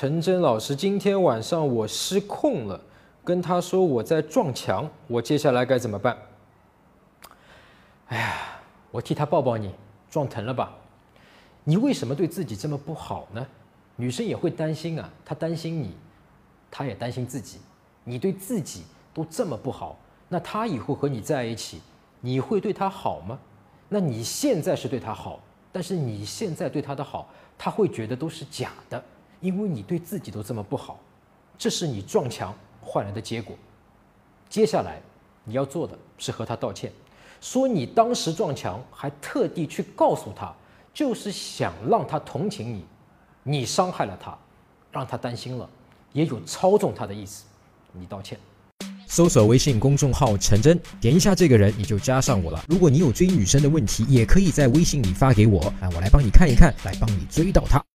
陈真老师，今天晚上我失控了，跟他说我在撞墙，我接下来该怎么办？哎呀，我替他抱抱你，撞疼了吧？你为什么对自己这么不好呢？女生也会担心啊，她担心你，她也担心自己。你对自己都这么不好，那她以后和你在一起，你会对她好吗？那你现在是对她好，但是你现在对她的好，她会觉得都是假的，因为你对自己都这么不好，这是你撞墙换来的结果。接下来你要做的是和他道歉，说你当时撞墙，还特地去告诉他。就是想让他同情你，你伤害了他，让他担心了，也有操纵他的意思，你道歉。搜索微信公众号陈真，点一下这个人你就加上我了。如果你有追女生的问题，也可以在微信里发给我，啊，我来帮你看一看，来帮你追到她。